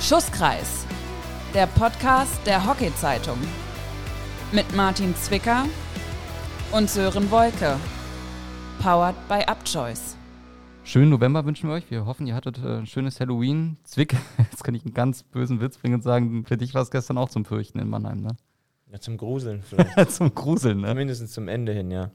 Schusskreis, der Podcast der Hockey-Zeitung. Mit Martin Zwicker und Sören Wolke. Powered by Upchoice. Schönen November wünschen wir euch. Wir hoffen, ihr hattet äh, ein schönes Halloween. Zwick, jetzt kann ich einen ganz bösen Witz bringen und sagen, für dich war es gestern auch zum Fürchten in Mannheim, ne? Ja, zum Gruseln vielleicht. zum Gruseln, ne? Zumindest zum Ende hin, ja.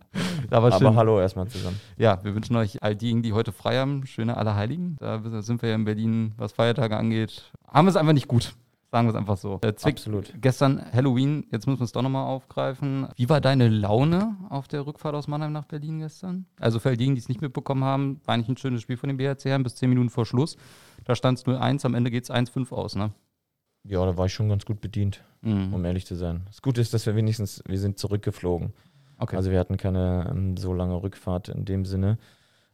Aber, Aber hallo erstmal zusammen. Ja, wir wünschen euch all diejenigen, die heute frei haben, schöne Allerheiligen. Da sind wir ja in Berlin, was Feiertage angeht. Haben wir es einfach nicht gut. Sagen wir es einfach so. Der Zwick, Absolut. Gestern Halloween, jetzt müssen wir es doch nochmal aufgreifen. Wie war deine Laune auf der Rückfahrt aus Mannheim nach Berlin gestern? Also für all diejenigen, die es nicht mitbekommen haben, war eigentlich ein schönes Spiel von den BHC Herren bis 10 Minuten vor Schluss. Da stand es 0-1, am Ende geht es 1-5 aus, ne? Ja, da war ich schon ganz gut bedient, Mhm. um ehrlich zu sein. Das Gute ist, dass wir wenigstens, wir sind zurückgeflogen. Okay. Also wir hatten keine ähm, so lange Rückfahrt in dem Sinne.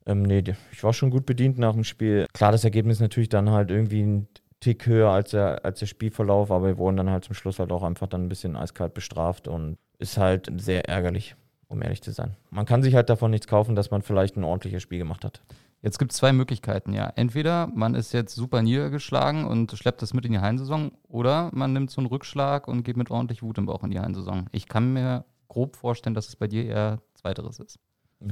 Ähm, nee, ich war schon gut bedient nach dem Spiel. Klar, das Ergebnis natürlich dann halt irgendwie ein Tick höher als der, als der Spielverlauf, aber wir wurden dann halt zum Schluss halt auch einfach dann ein bisschen eiskalt bestraft und ist halt sehr ärgerlich, um ehrlich zu sein. Man kann sich halt davon nichts kaufen, dass man vielleicht ein ordentliches Spiel gemacht hat. Jetzt gibt es zwei Möglichkeiten, ja. Entweder man ist jetzt super niedergeschlagen und schleppt das mit in die Hallensaison, oder man nimmt so einen Rückschlag und geht mit ordentlich Wut im Bauch in die Hallensaison. Ich kann mir grob vorstellen, dass es bei dir eher Zweiteres ist.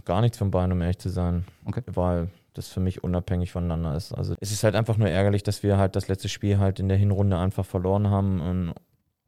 Gar nichts von beiden, um ehrlich zu sein. Okay. Weil das für mich unabhängig voneinander ist. Also es ist halt einfach nur ärgerlich, dass wir halt das letzte Spiel halt in der Hinrunde einfach verloren haben. Und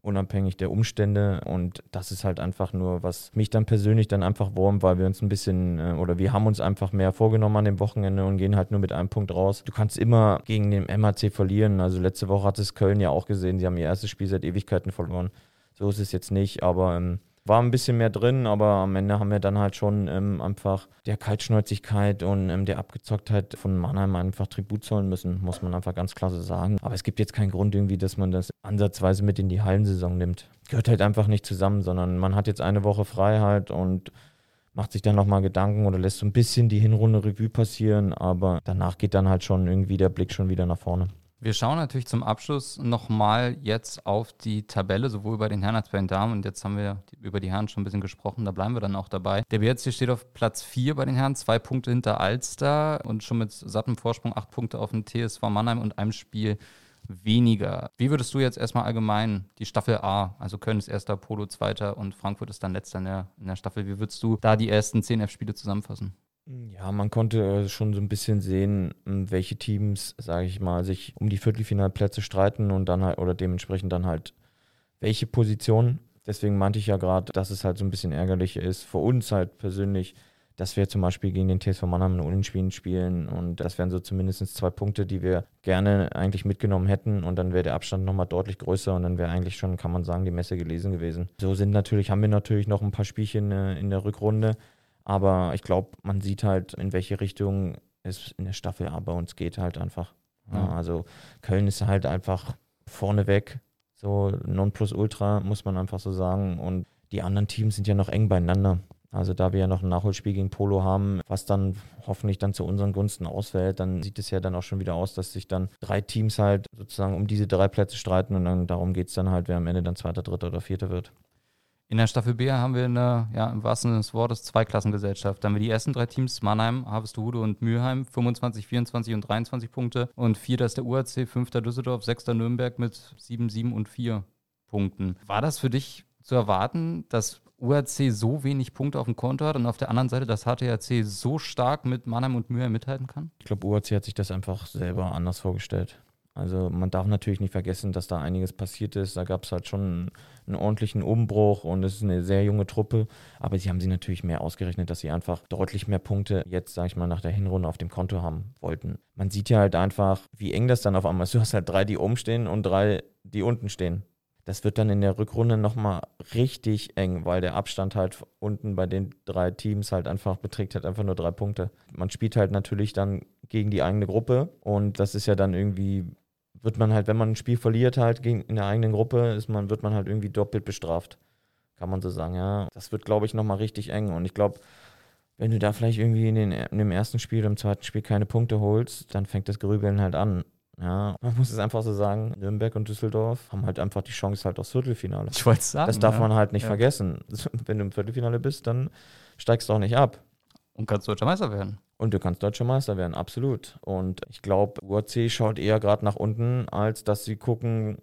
unabhängig der Umstände. Und das ist halt einfach nur, was mich dann persönlich dann einfach wurmt, weil wir uns ein bisschen, äh, oder wir haben uns einfach mehr vorgenommen an dem Wochenende und gehen halt nur mit einem Punkt raus. Du kannst immer gegen den MHC verlieren. Also letzte Woche hat es Köln ja auch gesehen. Sie haben ihr erstes Spiel seit Ewigkeiten verloren. So ist es jetzt nicht, aber ähm, war ein bisschen mehr drin, aber am Ende haben wir dann halt schon ähm, einfach der Kaltschnäuzigkeit und ähm, der Abgezocktheit von Mannheim einfach Tribut zollen müssen, muss man einfach ganz klar so sagen. Aber es gibt jetzt keinen Grund irgendwie, dass man das ansatzweise mit in die Hallensaison nimmt. Gehört halt einfach nicht zusammen, sondern man hat jetzt eine Woche Freiheit und macht sich dann nochmal Gedanken oder lässt so ein bisschen die Hinrunde Revue passieren, aber danach geht dann halt schon irgendwie der Blick schon wieder nach vorne. Wir schauen natürlich zum Abschluss nochmal jetzt auf die Tabelle, sowohl bei den Herren als bei den Damen. Und jetzt haben wir über die Herren schon ein bisschen gesprochen, da bleiben wir dann auch dabei. Der BRC steht auf Platz 4 bei den Herren, zwei Punkte hinter Alster und schon mit sattem Vorsprung acht Punkte auf den TSV Mannheim und einem Spiel weniger. Wie würdest du jetzt erstmal allgemein die Staffel A, also Köln ist erster, Polo zweiter und Frankfurt ist dann letzter in der, in der Staffel, wie würdest du da die ersten 10 F-Spiele zusammenfassen? Ja, man konnte äh, schon so ein bisschen sehen, welche Teams, sage ich mal, sich um die Viertelfinalplätze streiten und dann halt, oder dementsprechend dann halt welche Positionen. Deswegen meinte ich ja gerade, dass es halt so ein bisschen ärgerlich ist für uns halt persönlich, dass wir zum Beispiel gegen den TSV Mannheim einen Unentschieden spielen und das wären so zumindest zwei Punkte, die wir gerne eigentlich mitgenommen hätten und dann wäre der Abstand nochmal deutlich größer und dann wäre eigentlich schon, kann man sagen, die Messe gelesen gewesen. So sind natürlich, haben wir natürlich noch ein paar Spielchen äh, in der Rückrunde, aber ich glaube, man sieht halt, in welche Richtung es in der Staffel A bei uns geht halt einfach. Ja, also Köln ist halt einfach vorneweg, so Nonplusultra, muss man einfach so sagen. Und die anderen Teams sind ja noch eng beieinander. Also da wir ja noch ein Nachholspiel gegen Polo haben, was dann hoffentlich dann zu unseren Gunsten ausfällt, dann sieht es ja dann auch schon wieder aus, dass sich dann drei Teams halt sozusagen um diese drei Plätze streiten und dann darum geht es dann halt, wer am Ende dann Zweiter, Dritter oder Vierter wird. In der Staffel B haben wir eine, ja, im wahrsten Sinne des Wortes, Zweiklassengesellschaft. Da haben wir die ersten drei Teams, Mannheim, Harvestehude und Mülheim, 25, 24 und 23 Punkte. Und vierter ist der UAC, fünfter Düsseldorf, sechster Nürnberg mit 7, 7 und 4 Punkten. War das für dich zu erwarten, dass UAC so wenig Punkte auf dem Konto hat und auf der anderen Seite das HTRC so stark mit Mannheim und Mülheim mithalten kann? Ich glaube, UAC hat sich das einfach selber anders vorgestellt. Also man darf natürlich nicht vergessen, dass da einiges passiert ist. Da gab es halt schon einen, ordentlichen Umbruch und es ist eine sehr junge Truppe. Aber sie haben sie natürlich mehr ausgerechnet, dass sie einfach deutlich mehr Punkte jetzt, sag ich mal, nach der Hinrunde auf dem Konto haben wollten. Man sieht ja halt einfach, wie eng das dann auf einmal ist. Du hast halt drei, die oben stehen und drei, die unten stehen. Das wird dann in der Rückrunde nochmal richtig eng, weil der Abstand halt unten bei den drei Teams halt einfach beträgt halt einfach nur drei Punkte. Man spielt halt natürlich dann gegen die eigene Gruppe und das ist ja dann irgendwie, wird man halt, wenn man ein Spiel verliert halt gegen, in der eigenen Gruppe, ist man, wird man halt irgendwie doppelt bestraft. Kann man so sagen, ja. Das wird, glaube ich, nochmal richtig eng und ich glaube, wenn du da vielleicht irgendwie in, den, in dem ersten Spiel oder im zweiten Spiel keine Punkte holst, dann fängt das Grübeln halt an. Ja, man muss es einfach so sagen, Nürnberg und Düsseldorf haben halt einfach die Chance halt aufs Viertelfinale. Ich wollte sagen. Das darf ja. man halt nicht Ja. vergessen. Wenn du im Viertelfinale bist, dann steigst du auch nicht ab. Und kannst deutscher Meister werden. Und du kannst deutscher Meister werden, absolut. Und ich glaube, UAC schaut eher gerade nach unten, als dass sie gucken,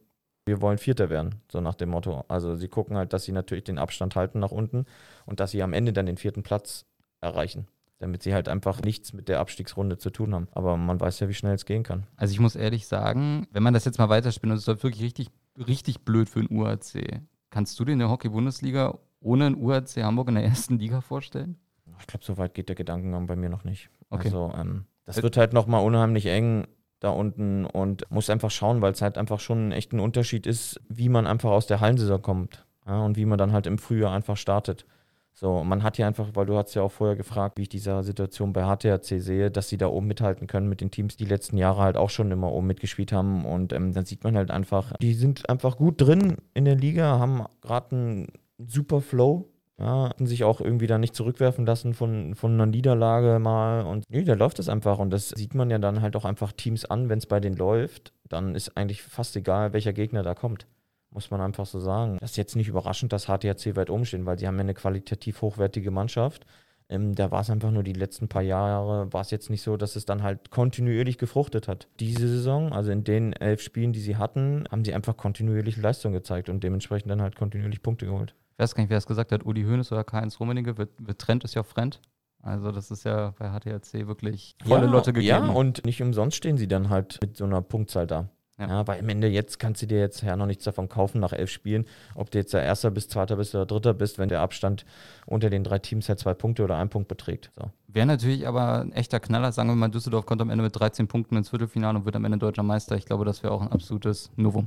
wir wollen Vierter werden, so nach dem Motto. Also sie gucken halt, dass sie natürlich den Abstand halten nach unten und dass sie am Ende dann den vierten Platz erreichen damit sie halt einfach nichts mit der Abstiegsrunde zu tun haben. Aber man weiß ja, wie schnell es gehen kann. Also ich muss ehrlich sagen, wenn man das jetzt mal weiterspielt, und es ist wirklich richtig, richtig blöd für den UAC. Kannst du dir eine Hockey-Bundesliga ohne ein UAC Hamburg in der ersten Liga vorstellen? Ich glaube, so weit geht der Gedankengang bei mir noch nicht. Okay. Also ähm, das wird halt nochmal unheimlich eng da unten und muss einfach schauen, weil es halt einfach schon echt ein Unterschied ist, wie man einfach aus der Hallensaison kommt ja, und wie man dann halt im Frühjahr einfach startet. So, man hat ja einfach, weil du hast ja auch vorher gefragt, wie ich diese Situation bei HTRC sehe, dass sie da oben mithalten können mit den Teams, die letzten Jahre halt auch schon immer oben mitgespielt haben. Und ähm, dann sieht man halt einfach, die sind einfach gut drin in der Liga, haben gerade einen super Flow. Ja, sich auch irgendwie da nicht zurückwerfen lassen von, von einer Niederlage mal. Und nee, da läuft es einfach. Und das sieht man ja dann halt auch einfach Teams an, wenn es bei denen läuft. Dann ist eigentlich fast egal, welcher Gegner da kommt muss man einfach so sagen. Das ist jetzt nicht überraschend, dass HTHC weit oben stehen, weil sie haben ja eine qualitativ hochwertige Mannschaft. Ähm, da war es einfach nur die letzten paar Jahre, war es jetzt nicht so, dass es dann halt kontinuierlich gefruchtet hat. Diese Saison, also in den elf Spielen, die sie hatten, haben sie einfach kontinuierlich Leistung gezeigt und dementsprechend dann halt kontinuierlich Punkte geholt. Ich weiß gar nicht, wer es gesagt hat, Uli Hoeneß oder Karl-Heinz Rummenigge, wird, wird Trend ist ja Friend. Also das ist ja bei HTHC wirklich volle ja, Lotte gegeben. Ja, und nicht umsonst stehen sie dann halt mit so einer Punktzahl da. Ja. ja. weil am Ende jetzt kannst du dir jetzt ja noch nichts davon kaufen nach elf Spielen, ob du jetzt der Erster bist, Zweiter bist oder Dritter bist, wenn der Abstand unter den drei Teams halt zwei Punkte oder ein Punkt beträgt. So. Wäre natürlich aber ein echter Knaller, sagen wir mal, Düsseldorf kommt am Ende mit 13 Punkten ins Viertelfinale und wird am Ende deutscher Meister. Ich glaube, das wäre auch ein absolutes Novum.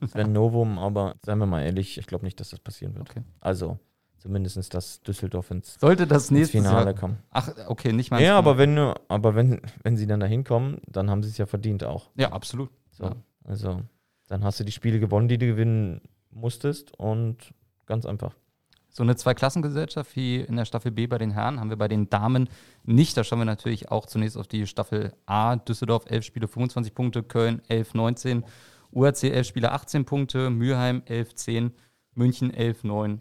Das wäre ein Novum, aber seien wir mal ehrlich, ich glaube nicht, dass das passieren wird. Okay. Also, zumindest, dass Düsseldorf ins, Sollte das nächste Finale Jahr, kommen. Ach, okay, nicht mal. Ja, aber wenn, aber wenn, wenn sie dann dahin kommen, dann haben sie es ja verdient auch. Ja, absolut. So. Ja. Also, dann hast du die Spiele gewonnen, die du gewinnen musstest und ganz einfach. So eine Zweiklassengesellschaft wie in der Staffel B bei den Herren haben wir bei den Damen nicht. Da schauen wir natürlich auch zunächst auf die Staffel A. Düsseldorf 11 Spiele 25 Punkte, Köln 11 19, UAC 11 Spiele 18 Punkte, Mülheim 11 10, München 11 9,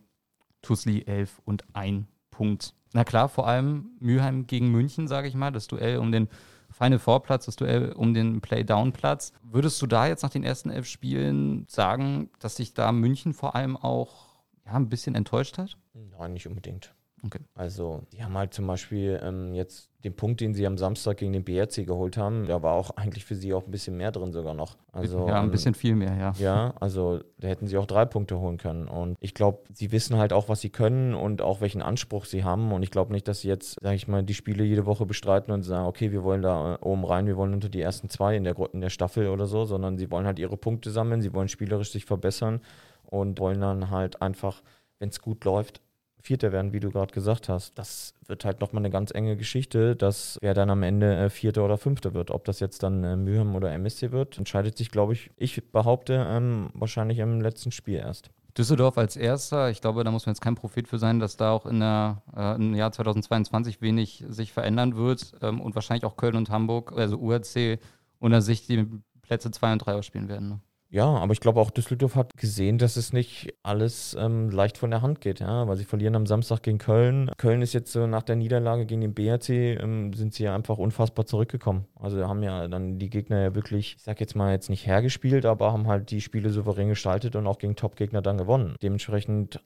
Tusli 11 und 1 Punkt. Na klar, vor allem Mülheim gegen München, sage ich mal, das Duell um den Final Four Platz, das Duell um den Playdown Platz. Würdest du da jetzt nach den ersten elf Spielen sagen, dass sich da München vor allem auch ja, ein bisschen enttäuscht hat? Nein, nicht unbedingt. Okay. Also, die haben halt zum Beispiel ähm, jetzt den Punkt, den sie am Samstag gegen den BRC geholt haben, da war auch eigentlich für sie auch ein bisschen mehr drin sogar noch. Also, ja, ein ähm, bisschen viel mehr, ja. Ja, also da hätten sie auch drei Punkte holen können. Und ich glaube, sie wissen halt auch, was sie können und auch welchen Anspruch sie haben. Und ich glaube nicht, dass sie jetzt, sage ich mal, die Spiele jede Woche bestreiten und sagen, okay, wir wollen da äh, oben rein, wir wollen unter die ersten zwei in der, in der Staffel oder so, sondern sie wollen halt ihre Punkte sammeln, sie wollen spielerisch sich verbessern und wollen dann halt einfach, wenn es gut läuft, Vierter werden, wie du gerade gesagt hast. Das wird halt nochmal eine ganz enge Geschichte, dass wer dann am Ende äh, Vierter oder Fünfter wird. Ob das jetzt dann äh, Mühem oder MSC wird, entscheidet sich, glaube ich, ich behaupte, ähm, wahrscheinlich im letzten Spiel erst. Düsseldorf als erster, ich glaube, da muss man jetzt kein Prophet für sein, dass da auch in der, äh, im Jahr 2022 wenig sich verändern wird ähm, und wahrscheinlich auch Köln und Hamburg, also URC, unter sich die Plätze 2 und 3 ausspielen werden. Ne? Ja, aber ich glaube auch Düsseldorf hat gesehen, dass es nicht alles ähm, leicht von der Hand geht, ja, weil sie verlieren am Samstag gegen Köln. Köln ist jetzt so nach der Niederlage gegen den BRC, ähm, sind sie ja einfach unfassbar zurückgekommen. Also haben ja dann die Gegner ja wirklich, ich sag jetzt mal jetzt nicht hergespielt, aber haben halt die Spiele souverän gestaltet und auch gegen Top-Gegner dann gewonnen. Dementsprechend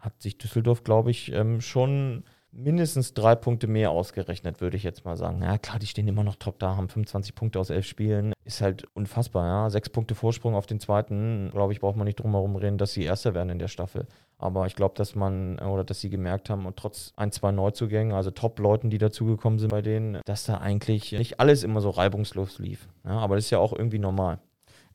hat sich Düsseldorf, glaube ich, ähm, schon mindestens drei Punkte mehr ausgerechnet, würde ich jetzt mal sagen. Ja, klar, die stehen immer noch top da, haben 25 Punkte aus elf Spielen. Ist halt unfassbar, ja. Sechs Punkte Vorsprung auf den zweiten. Glaube ich, braucht man nicht drum herum reden, dass sie Erster werden in der Staffel. Aber ich glaube, dass man oder dass sie gemerkt haben und trotz ein, zwei Neuzugängen, also Top-Leuten, die dazugekommen sind bei denen, dass da eigentlich nicht alles immer so reibungslos lief. Ja, aber das ist ja auch irgendwie normal.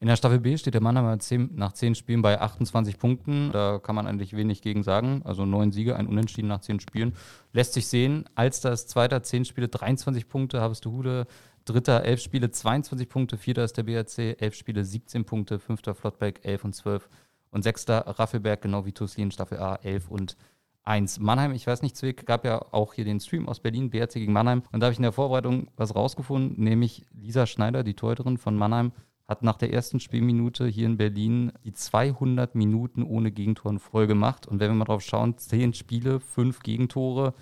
In der Staffel B steht der Mannheimer nach zehn Spielen bei 28 Punkten. Da kann man eigentlich wenig gegen sagen. Also neun Siege, ein Unentschieden nach zehn Spielen. Lässt sich sehen. Alster ist zweiter, zehn Spiele, 23 Punkte. Hude dritter, elf Spiele, 22 Punkte. Vierter ist der BRC, elf Spiele, 17 Punkte. Fünfter Flottbeck, 11 und 12. Und sechster Raffelberg, genau wie Tusli in Staffel A, 11 und 1. Mannheim, ich weiß nicht, Zwick, gab ja auch hier den Stream aus Berlin, BRC gegen Mannheim. Und da habe ich in der Vorbereitung was rausgefunden, nämlich Lisa Schneider, die Torhüterin von Mannheim, hat nach der ersten Spielminute hier in Berlin die 200 Minuten ohne Gegentoren voll gemacht. Und wenn wir mal drauf schauen, 10 Spiele, 5 Gegentore,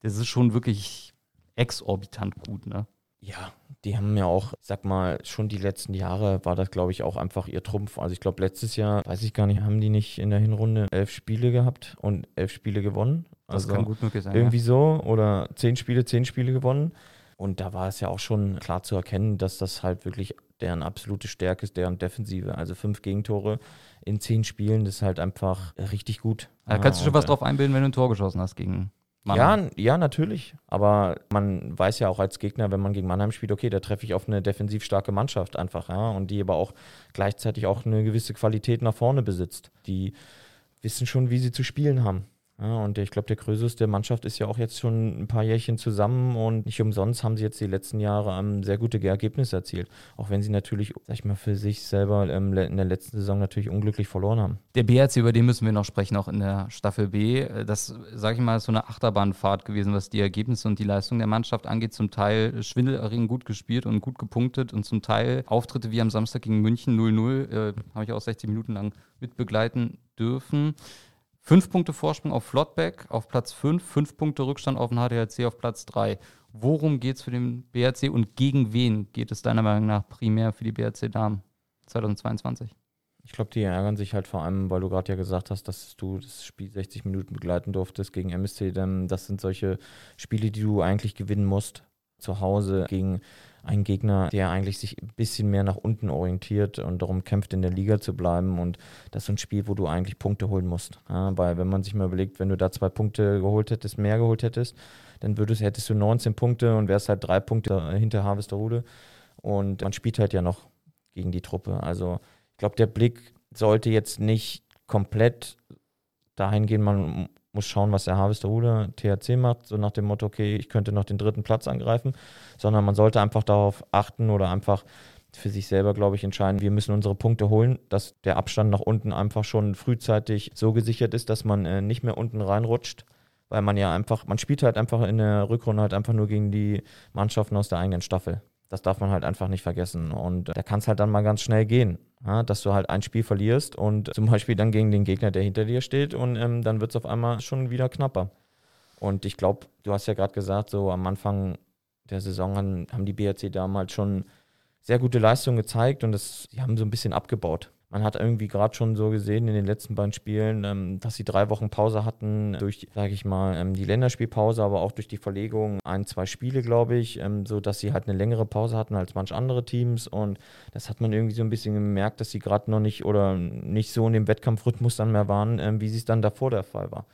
das ist schon wirklich exorbitant gut, ne? Ja, die haben ja auch, sag mal, schon die letzten Jahre war das, glaube ich, auch einfach ihr Trumpf. Also ich glaube, letztes Jahr, weiß ich gar nicht, haben die nicht in der Hinrunde elf Spiele gehabt und elf Spiele gewonnen? Das kann gut möglich sein. Irgendwie ja. so. Oder zehn Spiele, zehn Spiele gewonnen. Und da war es ja auch schon klar zu erkennen, dass das halt wirklich deren absolute Stärke ist, deren Defensive. Also fünf Gegentore in zehn Spielen, das ist halt einfach richtig gut. Da kannst du schon was drauf einbilden, wenn du ein Tor geschossen hast gegen Mannheim. Ja, ja, natürlich. Aber man weiß ja auch als Gegner, wenn man gegen Mannheim spielt, okay, da treffe ich auf eine defensiv starke Mannschaft einfach, ja, und die aber auch gleichzeitig auch eine gewisse Qualität nach vorne besitzt. Die wissen schon, wie sie zu spielen haben. Ja, und ich glaube, der Krösus der Mannschaft ist ja auch jetzt schon ein paar Jährchen zusammen und nicht umsonst haben sie jetzt die letzten Jahre ähm, sehr gute Ergebnisse erzielt. Auch wenn sie natürlich, sag ich mal, für sich selber ähm, in der letzten Saison natürlich unglücklich verloren haben. Der BRC, über den müssen wir noch sprechen, auch in der Staffel B. Das, sage ich mal, ist so eine Achterbahnfahrt gewesen, was die Ergebnisse und die Leistung der Mannschaft angeht. Zum Teil schwindelerregend gut gespielt und gut gepunktet und zum Teil Auftritte wie am Samstag gegen München 0-0, äh, habe ich auch 60 Minuten lang mitbegleiten dürfen. Fünf Punkte Vorsprung auf Flottbeck auf Platz 5, fünf Punkte Rückstand auf den HDRC auf Platz 3. Worum geht es für den BRC und gegen wen geht es deiner Meinung nach primär für die BRC Damen 2022? Ich glaube, die ärgern sich halt vor allem, weil du gerade ja gesagt hast, dass du das Spiel 60 Minuten begleiten durftest gegen MSC. Denn das sind solche Spiele, die du eigentlich gewinnen musst. Zu Hause gegen ein Gegner, der eigentlich sich ein bisschen mehr nach unten orientiert und darum kämpft, in der Liga zu bleiben. Und das ist so ein Spiel, wo du eigentlich Punkte holen musst. Ja, weil wenn man sich mal überlegt, wenn du da zwei Punkte geholt hättest, mehr geholt hättest, dann würdest, hättest du 19 Punkte und wärst halt drei Punkte hinter Harvesterhude. Und man spielt halt ja noch gegen die Truppe. Also ich glaube, der Blick sollte jetzt nicht komplett dahin gehen, man muss schauen, was der Harvesterhude THC macht, so nach dem Motto, okay, ich könnte noch den dritten Platz angreifen, sondern man sollte einfach darauf achten oder einfach für sich selber, glaube ich, entscheiden, wir müssen unsere Punkte holen, dass der Abstand nach unten einfach schon frühzeitig so gesichert ist, dass man äh, nicht mehr unten reinrutscht, weil man ja einfach, man spielt halt einfach in der Rückrunde halt einfach nur gegen die Mannschaften aus der eigenen Staffel. Das darf man halt einfach nicht vergessen. Und da kann es halt dann mal ganz schnell gehen, ja, dass du halt ein Spiel verlierst und zum Beispiel dann gegen den Gegner, der hinter dir steht, und ähm, dann wird es auf einmal schon wieder knapper. Und ich glaube, du hast ja gerade gesagt, so am Anfang der Saison haben, haben die BRC damals schon sehr gute Leistungen gezeigt und das, die haben so ein bisschen abgebaut. Man hat irgendwie gerade schon so gesehen in den letzten beiden Spielen, ähm, dass sie drei Wochen Pause hatten durch, sage ich mal, ähm, die Länderspielpause, aber auch durch die Verlegung ein, zwei Spiele, glaube ich, ähm, so dass sie halt eine längere Pause hatten als manch andere Teams und das hat man irgendwie so ein bisschen gemerkt, dass sie gerade noch nicht oder nicht so in dem Wettkampfrhythmus dann mehr waren, wie es dann davor der Fall war.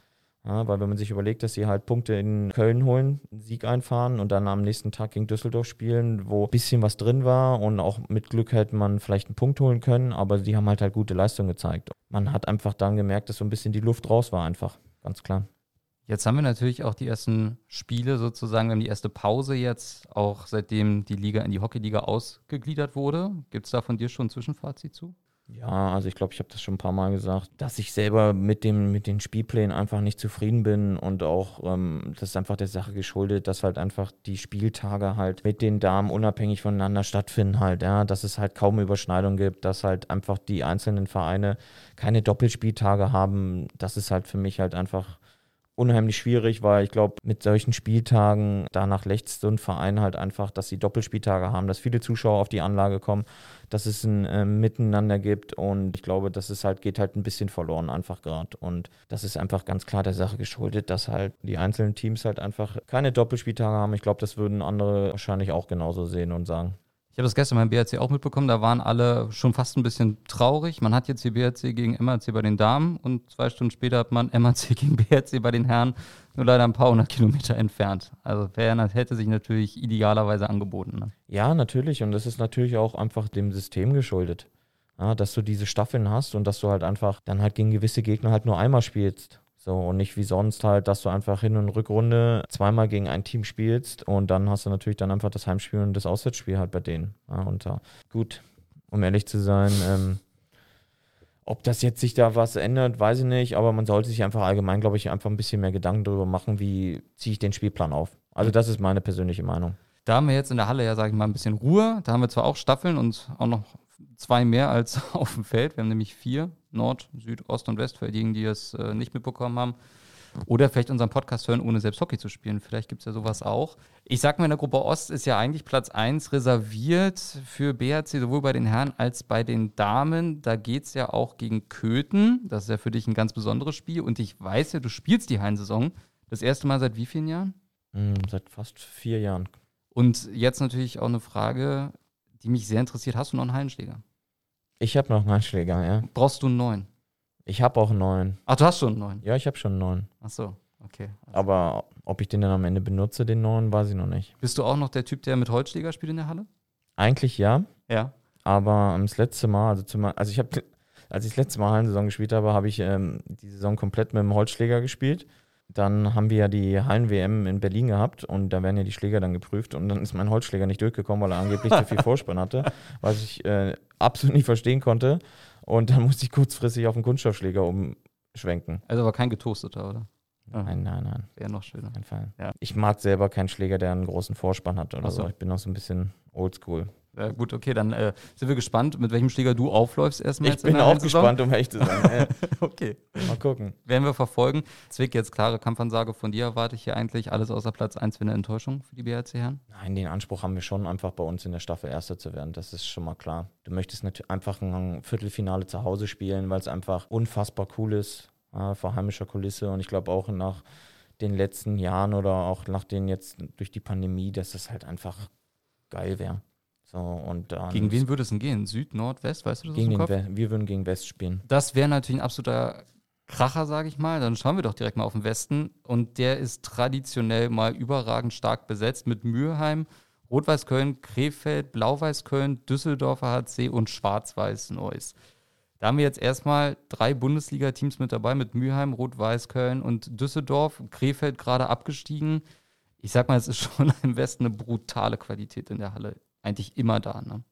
Ja, weil wenn man sich überlegt, dass sie halt Punkte in Köln holen, einen Sieg einfahren und dann am nächsten Tag gegen Düsseldorf spielen, wo ein bisschen was drin war und auch mit Glück hätte man vielleicht einen Punkt holen können, aber die haben halt halt gute Leistung gezeigt. Man hat einfach dann gemerkt, dass so ein bisschen die Luft raus war einfach, ganz klar. Jetzt haben wir natürlich auch die ersten Spiele sozusagen, wir haben die erste Pause jetzt, auch seitdem die Liga in die Hockeyliga ausgegliedert wurde. Gibt es da von dir schon ein Zwischenfazit zu? Ja, also ich glaube, ich habe das schon ein paar Mal gesagt, dass ich selber mit, dem, mit den Spielplänen einfach nicht zufrieden bin und auch ähm, das ist einfach der Sache geschuldet, dass halt einfach die Spieltage halt mit den Damen unabhängig voneinander stattfinden halt, ja, dass es halt kaum Überschneidung gibt, dass halt einfach die einzelnen Vereine keine Doppelspieltage haben. Das ist halt für mich halt einfach unheimlich schwierig, weil ich glaube, mit solchen Spieltagen, danach lechzt so ein Verein halt einfach, dass sie Doppelspieltage haben, dass viele Zuschauer auf die Anlage kommen, dass es ein äh, Miteinander gibt und ich glaube, das ist halt, geht halt ein bisschen verloren einfach gerade und das ist einfach ganz klar der Sache geschuldet, dass halt die einzelnen Teams halt einfach keine Doppelspieltage haben. Ich glaube, das würden andere wahrscheinlich auch genauso sehen und sagen. Ich habe das gestern beim BRC auch mitbekommen, da waren alle schon fast ein bisschen traurig. Man hat jetzt die BRC gegen MRC bei den Damen und zwei Stunden später hat man MRC gegen BRC bei den Herren nur leider ein paar hundert Kilometer entfernt. Also Fairness hätte sich natürlich idealerweise angeboten. Ne? Ja, natürlich und das ist natürlich auch einfach dem System geschuldet. Ja, dass du diese Staffeln hast und dass du halt einfach dann halt gegen gewisse Gegner halt nur einmal spielst. So, und nicht wie sonst halt, dass du einfach Hin- und Rückrunde zweimal gegen ein Team spielst und dann hast du natürlich dann einfach das Heimspiel und das Auswärtsspiel halt bei denen. Ja, und ja, gut, um ehrlich zu sein, ähm, ob das jetzt sich da was ändert, weiß ich nicht, aber man sollte sich einfach allgemein, glaube ich, einfach ein bisschen mehr Gedanken darüber machen, wie ziehe ich den Spielplan auf. Also das ist meine persönliche Meinung. Da haben wir jetzt in der Halle ja, sage ich mal, ein bisschen Ruhe. Da haben wir zwar auch Staffeln und auch noch zwei mehr als auf dem Feld. Wir haben nämlich vier, Nord, Süd, Ost und West, für diejenigen, die es äh, nicht mitbekommen haben. Oder vielleicht unseren Podcast hören, ohne selbst Hockey zu spielen. Vielleicht gibt es ja sowas auch. Ich sag mal, in der Gruppe Ost ist ja eigentlich Platz 1 reserviert für BHC, sowohl bei den Herren als bei den Damen. Da geht es ja auch gegen Köthen. Das ist ja für dich ein ganz besonderes Spiel. Und ich weiß ja, du spielst die Hallensaison. Das erste Mal seit wie vielen Jahren? Mm, seit fast vier Jahren. Und jetzt natürlich auch eine Frage, die mich sehr interessiert. Hast du noch einen Hallenschläger? Ich habe noch einen Hallenschläger, ja. Brauchst du einen neuen? Ich habe auch einen neuen. Ach, du hast schon einen neuen? Ja, ich habe schon einen neuen. Ach so, okay. Aber ob ich den dann am Ende benutze, den neuen, weiß ich noch nicht. Bist du auch noch der Typ, der mit Holzschläger spielt in der Halle? Eigentlich ja, Ja. aber das letzte Mal, also, zum, also ich habe, als ich das letzte Mal Hallensaison gespielt habe, habe ich ähm, die Saison komplett mit dem Holzschläger gespielt. Dann haben wir ja die Hallen-WM in Berlin gehabt und da werden ja die Schläger dann geprüft und dann ist mein Holzschläger nicht durchgekommen, weil er angeblich zu viel Vorspann hatte, was ich äh, absolut nicht verstehen konnte. Und dann musste ich kurzfristig auf den Kunststoffschläger umschwenken. Also aber kein getoasteter, oder? Nein, nein, nein, Wäre noch schöner. auf keinen Fall. Ja. Ich mag selber keinen Schläger, der einen großen Vorspann hat oder so. so. Ich bin auch so ein bisschen oldschool. Ja, gut, okay, dann äh, sind wir gespannt, mit welchem Schläger du aufläufst erstmal. Ich bin auch gespannt, um ehrlich zu sein. Okay. mal gucken. Werden wir verfolgen. Zwick, jetzt klare Kampfansage von dir erwarte ich hier eigentlich. Alles außer Platz 1 wäre eine Enttäuschung für die BRC-Herren. Nein, den Anspruch haben wir schon, einfach bei uns in der Staffel Erster zu werden. Das ist schon mal klar. Du möchtest natürlich einfach ein Viertelfinale zu Hause spielen, weil es einfach unfassbar cool ist, äh, vor heimischer Kulisse. Und ich glaube auch nach den letzten Jahren oder auch nach den jetzt durch die Pandemie, dass das halt einfach geil wäre. So, und dann Gegen wen würde es denn gehen? Süd, Nord, West? Weißt du das aus Gegen dem den Kopf? Wir würden gegen West spielen. Das wäre natürlich ein absoluter Kracher, sage ich mal. Dann schauen wir doch direkt mal auf den Westen. Und der ist traditionell mal überragend stark besetzt mit Mülheim, Rot-Weiß Köln, Krefeld, Blau-Weiß Köln, Düsseldorfer HC und Schwarz-Weiß Neuss. Da haben wir jetzt erstmal drei Bundesliga-Teams mit dabei, mit Mülheim, Rot-Weiß Köln und Düsseldorf. Krefeld gerade abgestiegen. Ich sag mal, es ist schon im Westen eine brutale Qualität in der Halle. Eigentlich immer da, ne?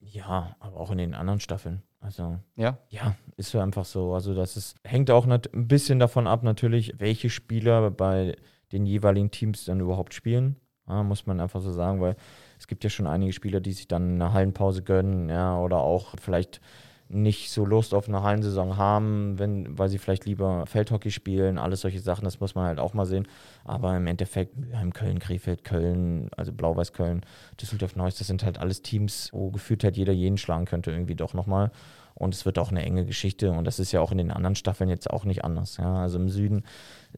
Ja, aber auch in den anderen Staffeln. Also Ja. Ja, ist ja einfach so. Also das ist, hängt auch ein bisschen davon ab, natürlich, welche Spieler bei den jeweiligen Teams dann überhaupt spielen. Ja, muss man einfach so sagen, weil es gibt ja schon einige Spieler, die sich dann eine Hallenpause gönnen, ja, oder auch vielleicht nicht so Lust auf eine Hallensaison haben, wenn, weil sie vielleicht lieber Feldhockey spielen, alles solche Sachen, das muss man halt auch mal sehen. Aber im Endeffekt, Mülheim, Köln, Krefeld, Köln, also Blau-Weiß Köln, Düsseldorf Neuss, das sind halt alles Teams, wo gefühlt halt jeder jeden schlagen könnte, irgendwie doch nochmal. Und es wird auch eine enge Geschichte und das ist ja auch in den anderen Staffeln jetzt auch nicht anders. Ja. Also im Süden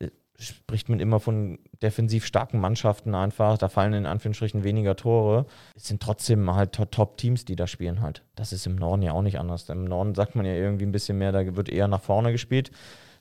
äh, spricht man immer von defensiv starken Mannschaften einfach. Da fallen in Anführungsstrichen weniger Tore. Es sind trotzdem halt To- Top-Teams, die da spielen halt. Das ist im Norden ja auch nicht anders. Im Norden sagt man ja irgendwie ein bisschen mehr, da wird eher nach vorne gespielt.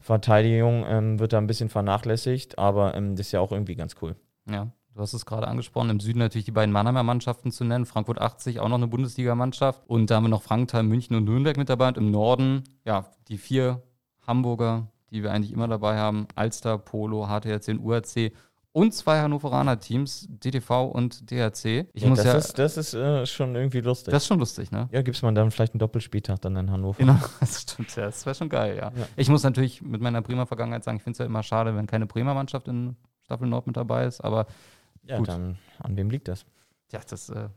Verteidigung ähm, wird da ein bisschen vernachlässigt, aber ähm, das ist ja auch irgendwie ganz cool. Ja, du hast es gerade angesprochen. Im Süden natürlich die beiden Mannheimer Mannschaften zu nennen. Frankfurt 80, auch noch eine Bundesligamannschaft. Und da haben wir noch Frankenthal, München und Nürnberg mit dabei. Und im Norden, ja, die vier Hamburger, die wir eigentlich immer dabei haben. Alster, Polo, HTRC und URC. Und zwei Hannoveraner Teams, DTV und DHC. Ich Ja, muss das ja, ist, das ist äh, schon irgendwie lustig. das ist schon lustig, ne? ja, gibt es mal dann vielleicht einen Doppelspieltag dann in Hannover. Genau, das stimmt, ja. Das wäre schon geil, ja. Ja. Ich muss natürlich mit meiner Bremer Vergangenheit sagen, ich finde es ja immer schade, wenn keine Bremer Mannschaft in Staffel Nord mit dabei ist. Aber Ja, Gut. dann an wem liegt das? ja, das äh,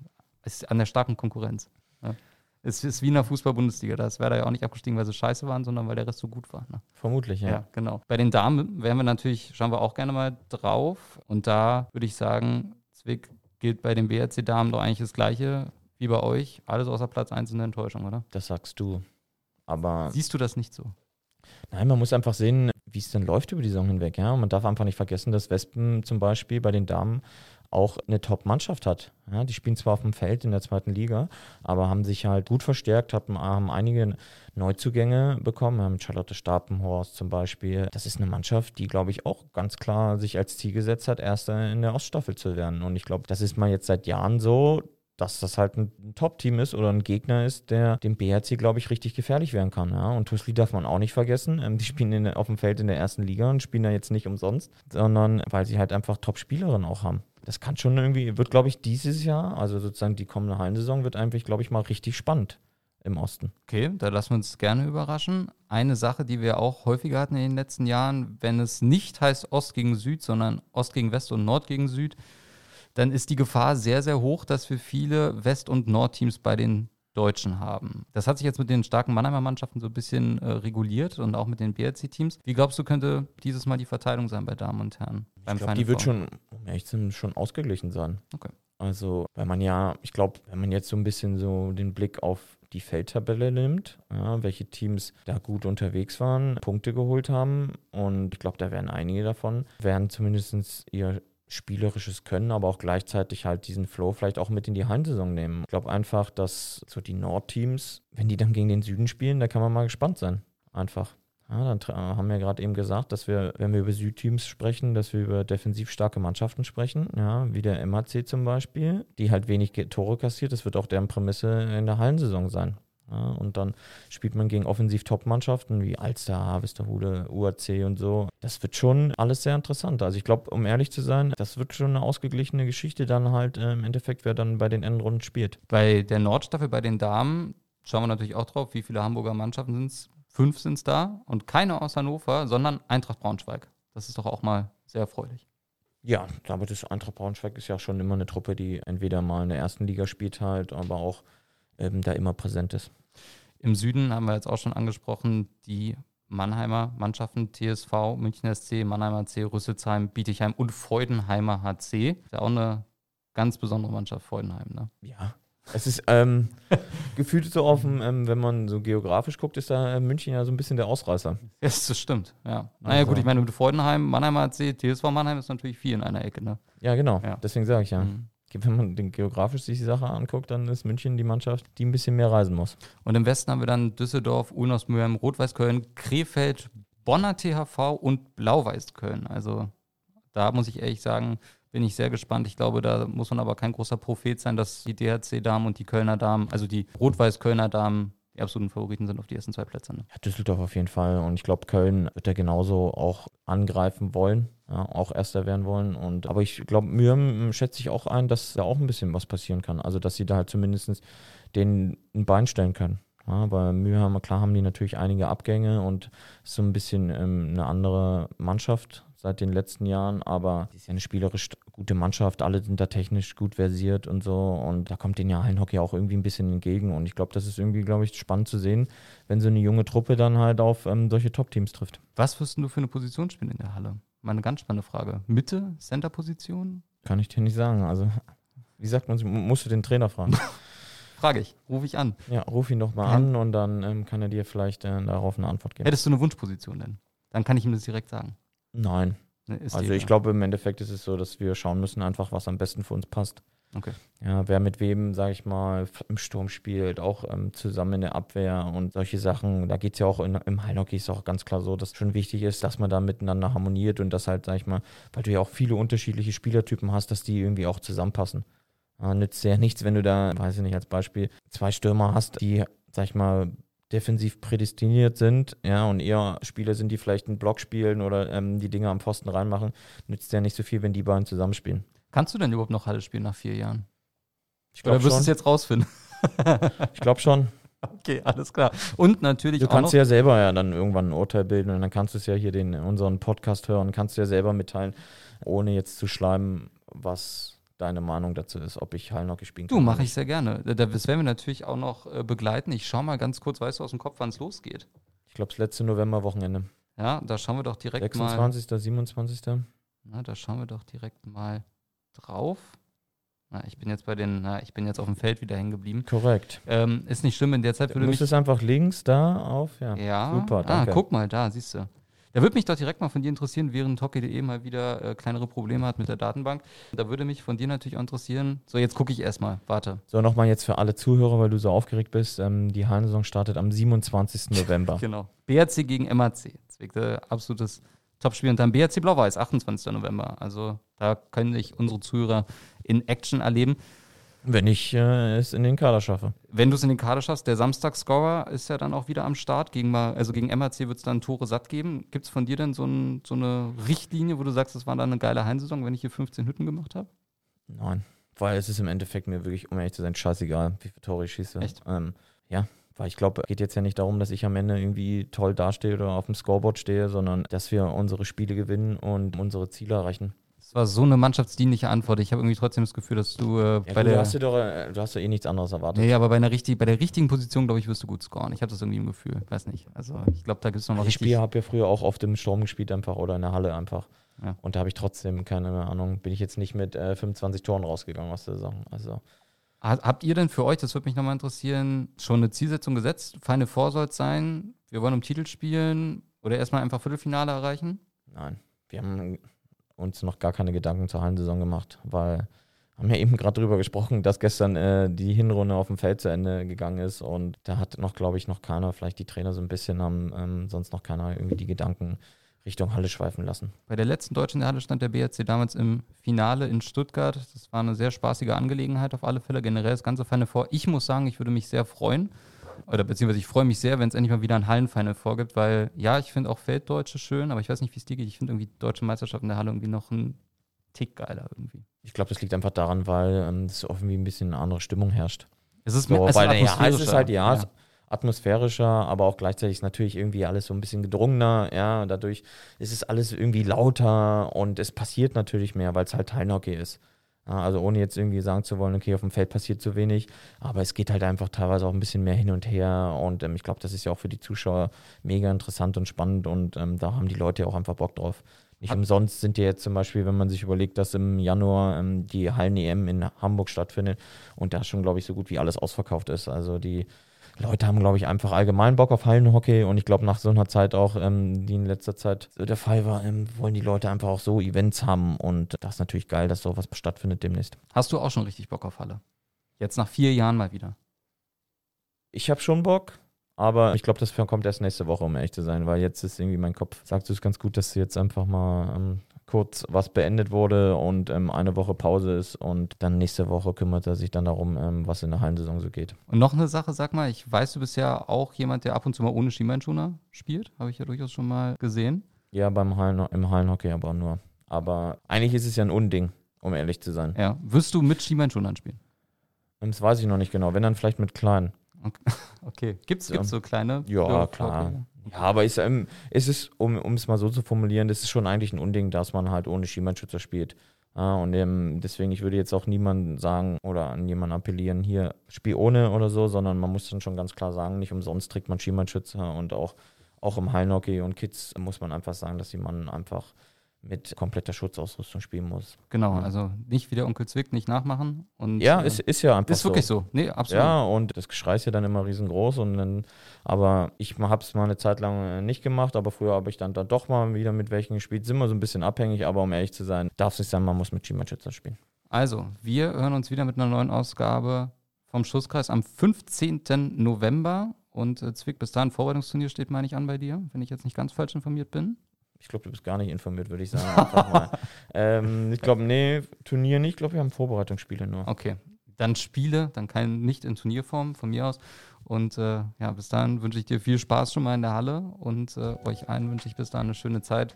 ist an der starken Konkurrenz. Ja. Es ist wie in der Fußball-Bundesliga. Da ist Werder ja auch nicht abgestiegen, weil sie scheiße waren, sondern weil der Rest so gut war. Ne? Vermutlich, Ja. ja. genau. Bei den Damen wären wir natürlich, schauen wir auch gerne mal drauf. Und da würde ich sagen, Zwick gilt bei den BRC-Damen doch eigentlich das Gleiche wie bei euch. Alles außer Platz 1 in der Enttäuschung, oder? Das sagst du. Aber Siehst du das nicht so? nein, man muss einfach sehen, wie es denn läuft über die Saison hinweg. Ja? Und man darf einfach nicht vergessen, dass Wespen zum Beispiel bei den Damen auch eine Top-Mannschaft hat. Ja? Die spielen zwar auf dem Feld in der zweiten Liga, aber haben sich halt gut verstärkt, haben, haben einige Neuzugänge bekommen, haben Charlotte Stapenhorst zum Beispiel. Das ist eine Mannschaft, die, glaube ich, auch ganz klar sich als Ziel gesetzt hat, Erster in der Oststaffel zu werden. Und ich glaube, das ist mal jetzt seit Jahren so, dass das halt ein Top-Team ist oder ein Gegner ist, der dem BRC, glaube ich, richtig gefährlich werden kann. Ja? Und Tusli darf man auch nicht vergessen. Ähm, die spielen in, auf dem Feld in der ersten Liga und spielen da jetzt nicht umsonst, sondern weil sie halt einfach Top-Spielerinnen auch haben. Das kann schon irgendwie, wird, glaube ich, dieses Jahr, also sozusagen die kommende Hallensaison, wird einfach, glaube ich, mal richtig spannend im Osten. Okay, da lassen wir uns gerne überraschen. Eine Sache, die wir auch häufiger hatten in den letzten Jahren, wenn es nicht heißt Ost gegen Süd, sondern Ost gegen West und Nord gegen Süd, dann ist die Gefahr sehr, sehr hoch, dass wir viele West- und Nordteams bei den Deutschen haben. Das hat sich jetzt mit den starken Mannheimer Mannschaften so ein bisschen äh, reguliert und auch mit den BRC-Teams. Wie glaubst du, könnte dieses Mal die Verteilung sein bei Damen und Herren? ich glaube, die wird schon, um ehrlich zu sein, schon ausgeglichen sein. Okay. Also, weil man ja, ich glaube, wenn man jetzt so ein bisschen so den Blick auf die Feldtabelle nimmt, ja, welche Teams da gut unterwegs waren, Punkte geholt haben und ich glaube, da werden einige davon, werden zumindest ihr spielerisches Können, aber auch gleichzeitig halt diesen Flow vielleicht auch mit in die Hallensaison nehmen. Ich glaube einfach, dass so die Nordteams, wenn die dann gegen den Süden spielen, da kann man mal gespannt sein. Einfach. Ja, dann haben wir gerade eben gesagt, dass wir, wenn wir über Südteams sprechen, dass wir über defensiv starke Mannschaften sprechen, ja, wie der MHC zum Beispiel, die halt wenig Tore kassiert. Das wird auch deren Prämisse in der Hallensaison sein. Ja, und dann spielt man gegen offensiv Top-Mannschaften wie Alster, Harvesterhude, UAC und so. Das wird schon alles sehr interessant. Also ich glaube, um ehrlich zu sein, das wird schon eine ausgeglichene Geschichte dann halt äh, im Endeffekt, wer dann bei den Endrunden spielt. Bei der Nordstaffel, bei den Damen, schauen wir natürlich auch drauf, wie viele Hamburger Mannschaften sind es. Fünf sind es da und keine aus Hannover, sondern Eintracht Braunschweig. Das ist doch auch mal sehr erfreulich. Ja, aber das Eintracht Braunschweig ist ja schon immer eine Truppe, die entweder mal in der ersten Liga spielt halt, aber auch ähm, da immer präsent ist. Im Süden haben wir jetzt auch schon angesprochen, die Mannheimer Mannschaften TSV, München SC, Mannheimer C, Rüsselsheim, Bietigheim und Freudenheimer HC. Ist ja auch eine ganz besondere Mannschaft, Freudenheim, ne? Ja. Es ist ähm, gefühlt so offen, ähm, wenn man so geografisch guckt, ist da äh, München ja so ein bisschen der Ausreißer. Ja, das stimmt, ja. Naja, also. gut, ich meine, mit Freudenheim, Mannheimer HC, TSV Mannheim ist natürlich viel in einer Ecke, ne? Ja, genau. Ja. Deswegen sage ich ja. Mhm wenn man den geografisch sich die Sache anguckt, dann ist München die Mannschaft, die ein bisschen mehr reisen muss. Und im Westen haben wir dann Düsseldorf, Ulnos Mülheim, Rot-Weiß Köln, Krefeld, Bonner THV und Blau-Weiß Köln. Also da muss ich ehrlich sagen, bin ich sehr gespannt. Ich glaube, da muss man aber kein großer Prophet sein, dass die DHC-Damen und die Kölner Damen, also die Rot-Weiß-Kölner Damen, die absoluten Favoriten sind auf die ersten zwei Plätze. Ne? Ja, Düsseldorf auf jeden Fall. Und ich glaube, Köln wird er genauso auch angreifen wollen, ja, auch Erster werden wollen. Und, aber ich glaube, Mürm schätze ich auch ein, dass da auch ein bisschen was passieren kann. Also, dass sie da halt zumindest den ein Bein stellen können. Ja, bei Mühlheimer, klar haben die natürlich einige Abgänge und so ein bisschen ähm, eine andere Mannschaft seit den letzten Jahren, aber die ist ja eine spielerisch gute Mannschaft, alle sind da technisch gut versiert und so und da kommt den ja Hallenhockey auch irgendwie ein bisschen entgegen und ich glaube, das ist irgendwie, glaube ich, spannend zu sehen, wenn so eine junge Truppe dann halt auf ähm, solche Top-Teams trifft. Was wirst du für eine Position spielen in der Halle? Mal eine ganz spannende Frage. Mitte, Center-Position? Kann ich dir nicht sagen, also wie sagt man, musst du den Trainer fragen. Frage ich, rufe ich an. Ja, ruf ihn doch mal an und dann ähm, kann er dir vielleicht äh, darauf eine Antwort geben. Hättest du eine Wunschposition denn? Dann kann ich ihm das direkt sagen. Nein. Ne, also ich glaube, im Endeffekt ist es so, dass wir schauen müssen, einfach was am besten für uns passt. Okay. Ja, wer mit wem, sage ich mal, im Sturm spielt, auch ähm, zusammen in der Abwehr und solche Sachen. Da geht es ja auch in, im Heilhockey ist auch ganz klar so, dass es schon wichtig ist, dass man da miteinander harmoniert und das halt, sag ich mal, weil du ja auch viele unterschiedliche Spielertypen hast, dass die irgendwie auch zusammenpassen. Äh, nützt ja nichts, wenn du da, weiß ich nicht, als Beispiel zwei Stürmer hast, die, sag ich mal, defensiv prädestiniert sind, ja, und eher Spieler sind, die vielleicht einen Block spielen oder ähm, die Dinge am Pfosten reinmachen, nützt ja nicht so viel, wenn die beiden zusammenspielen. Kannst du denn überhaupt noch Halle spielen nach vier Jahren? Ich Oder wirst du es jetzt rausfinden? ich glaube schon. Okay, alles klar. Und natürlich. Du kannst ja selber ja dann irgendwann ein Urteil bilden und dann kannst du es ja hier den unseren Podcast hören, kannst du ja selber mitteilen, ohne jetzt zu schleimen, was deine Meinung dazu ist, ob ich Hallenhockey spielen kann. Du, mache ich sehr gerne. Das werden wir natürlich auch noch äh, begleiten. Ich schaue mal ganz kurz, weißt du aus dem Kopf, wann es losgeht? Ich glaube, das letzte Novemberwochenende. Ja, da schauen wir doch direkt 26., mal. 27. Na, da schauen wir doch direkt mal drauf. Na, ich bin jetzt bei den, na, ich bin jetzt auf dem Feld wieder hängen geblieben. Korrekt. Ähm, ist nicht schlimm, in der Zeit würde mich. Du müsstest einfach links da auf, ja. Ja. Super, ah, danke. Ah, guck mal, da, siehst du. Da würde mich doch direkt mal von dir interessieren, während Hockey.de mal wieder äh, kleinere Probleme hat mit der Datenbank. Da würde mich von dir natürlich auch interessieren. So, jetzt gucke ich erstmal. Warte. So, nochmal jetzt für alle Zuhörer, weil du so aufgeregt bist. Ähm, die Hallensaison startet am 27. November. genau. BRC gegen MAC. Das wird ein absolutes Topspiel. Und dann BRC Blau-Weiß, 28. November. Also da können sich unsere Zuhörer in Action erleben. Wenn ich äh, es in den Kader schaffe. Wenn du es in den Kader schaffst, der Samstag-Scorer ist ja dann auch wieder am Start. Gegen also gegen MHC wird es dann Tore satt geben. Gibt es von dir denn so, ein, so, eine Richtlinie, wo du sagst, das war dann eine geile Heimsaison, wenn ich hier 15 Hütten gemacht habe? Nein, weil es ist im Endeffekt mir wirklich, um ehrlich zu sein, scheißegal, wie viele Tore ich schieße. Echt? Ähm, ja, weil ich glaube, es geht jetzt ja nicht darum, dass ich am Ende irgendwie toll dastehe oder auf dem Scoreboard stehe, sondern dass wir unsere Spiele gewinnen und unsere Ziele erreichen. Das war so eine mannschaftsdienliche Antwort. Ich habe irgendwie trotzdem das Gefühl, dass du äh, Ja, bei gut, der. du, hast ja doch, äh, du hast ja eh nichts anderes erwartet. Nee, aber bei, einer richtig, bei der richtigen Position, glaube ich, wirst du gut scoren. Ich habe das irgendwie im Gefühl. Weiß nicht. Also, ich glaube, da gibt es noch mal ich habe ja früher auch oft im Sturm gespielt einfach oder in der Halle einfach. Ja. Und da habe ich trotzdem, keine Ahnung, bin ich jetzt nicht mit äh, 25 Toren rausgegangen aus der Saison. Also Ha- Habt ihr denn für euch, das würde mich nochmal interessieren, schon eine Zielsetzung gesetzt? Final Four soll es sein? Wir wollen um Titel spielen oder erstmal einfach Viertelfinale erreichen? nein, wir haben uns noch gar keine Gedanken zur Hallensaison gemacht, weil haben ja eben gerade drüber gesprochen, dass gestern äh, die Hinrunde auf dem Feld zu Ende gegangen ist und da hat noch, glaube ich, noch keiner, vielleicht die Trainer so ein bisschen haben, ähm, sonst noch keiner irgendwie die Gedanken Richtung Halle schweifen lassen. Bei der letzten deutschen Halle stand der BRC damals im Finale in Stuttgart. Das war eine sehr spaßige Angelegenheit auf alle Fälle. Generell das ganze Final Four. Ich muss sagen, ich würde mich sehr freuen, oder beziehungsweise ich freue mich sehr, wenn es endlich mal wieder ein Hallenfinal vorgibt, weil ja, ich finde auch Felddeutsche schön, aber ich weiß nicht, wie es dir geht. Ich finde irgendwie deutsche Meisterschaft in der Halle irgendwie noch ein Tick geiler irgendwie. Ich glaube, das liegt einfach daran, weil ähm, es irgendwie ein bisschen eine andere Stimmung herrscht. Es ist, So, es weil, ja, es atmosphärischer. ist halt, ja, es- atmosphärischer, aber auch gleichzeitig ist natürlich irgendwie alles so ein bisschen gedrungener, ja, dadurch ist es alles irgendwie lauter und es passiert natürlich mehr, weil es halt Hallenhockey ist. Also ohne jetzt irgendwie sagen zu wollen, okay, auf dem Feld passiert zu wenig, aber es geht halt einfach teilweise auch ein bisschen mehr hin und her und ähm, ich glaube, das ist ja auch für die Zuschauer mega interessant und spannend und ähm, da haben die Leute ja auch einfach Bock drauf. Nicht Hat- umsonst sind ja jetzt zum Beispiel, wenn man sich überlegt, dass im Januar ähm, die Hallen-EM in Hamburg stattfindet und da schon, glaube ich, so gut wie alles ausverkauft ist. Also die Leute haben, glaube ich, einfach allgemein Bock auf Hallenhockey und ich glaube, nach so einer Zeit auch, ähm, die in letzter Zeit so der Fall war, ähm, wollen die Leute einfach auch so Events haben und das ist natürlich geil, dass sowas stattfindet demnächst. Hast du auch schon richtig Bock auf Halle? Jetzt nach vier Jahren mal wieder. Ich habe schon Bock, aber ich glaube, das kommt erst nächste Woche, um ehrlich zu sein, weil jetzt ist irgendwie mein Kopf, sagt es ganz gut, dass jetzt einfach mal ähm, kurz was beendet wurde und ähm, eine Woche Pause ist und dann nächste Woche kümmert er sich dann darum, ähm, was in der Hallensaison so geht. Und noch eine Sache, sag mal, ich weiß, du bist ja auch jemand, der ab und zu mal ohne Schienbeinschoner spielt. Habe ich ja durchaus schon mal gesehen. Ja, beim Hallen, im Hallenhockey aber nur. Aber eigentlich ist es ja ein Unding, um ehrlich zu sein. Ja. Wirst du mit Schienbeinschonern spielen? Das weiß ich noch nicht genau. Wenn dann vielleicht mit kleinen. Okay. Gibt's, Ja. gibt's so kleine? Ja, klar. okay. Ja, aber ist, ähm, ist es, um, es mal so zu formulieren, das ist schon eigentlich ein Unding, dass man halt ohne Schienbeinschützer spielt. Ja, und ähm, deswegen, ich würde jetzt auch niemanden sagen oder an jemanden appellieren, hier, spiel ohne oder so, sondern man muss dann schon ganz klar sagen, nicht umsonst trägt man Schienbeinschützer und auch, auch im Hallenhockey und Kids muss man einfach sagen, dass die Mann einfach mit kompletter Schutzausrüstung spielen muss. Genau, also nicht wie der Onkel Zwick, nicht nachmachen. Und, Ja, äh, ist, ist ja einfach ist wirklich so. Nee, absolut. Ja, und das Geschrei ist ja dann immer riesengroß. Und dann, aber ich habe es mal eine Zeit lang äh, nicht gemacht, aber früher habe ich dann, dann doch mal wieder mit welchen gespielt. Sind wir so ein bisschen abhängig, aber um ehrlich zu sein, darf es nicht sein, man muss mit Schienbeinschützer spielen. Also, wir hören uns wieder mit einer neuen Ausgabe vom Schusskreis am 15. November. Und äh, Zwick, bis dahin Vorbereitungsturnier steht, meine ich, an bei dir, wenn ich jetzt nicht ganz falsch informiert bin. Ich glaube, du bist gar nicht informiert, würde ich sagen. Einfach mal. ähm, ich glaube, nee, Turnier nicht. Ich glaube, wir haben Vorbereitungsspiele nur. Okay. Dann Spiele, dann kein nicht in Turnierform von mir aus. Und äh, ja, bis dahin wünsche ich dir viel Spaß schon mal in der Halle und äh, euch allen wünsche ich bis dahin eine schöne Zeit.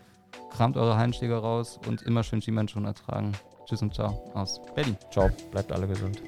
Kramt eure Hallenschläger raus und immer schön Schienbeinschoner ertragen. Tschüss und ciao aus Berlin. Ciao, bleibt alle gesund.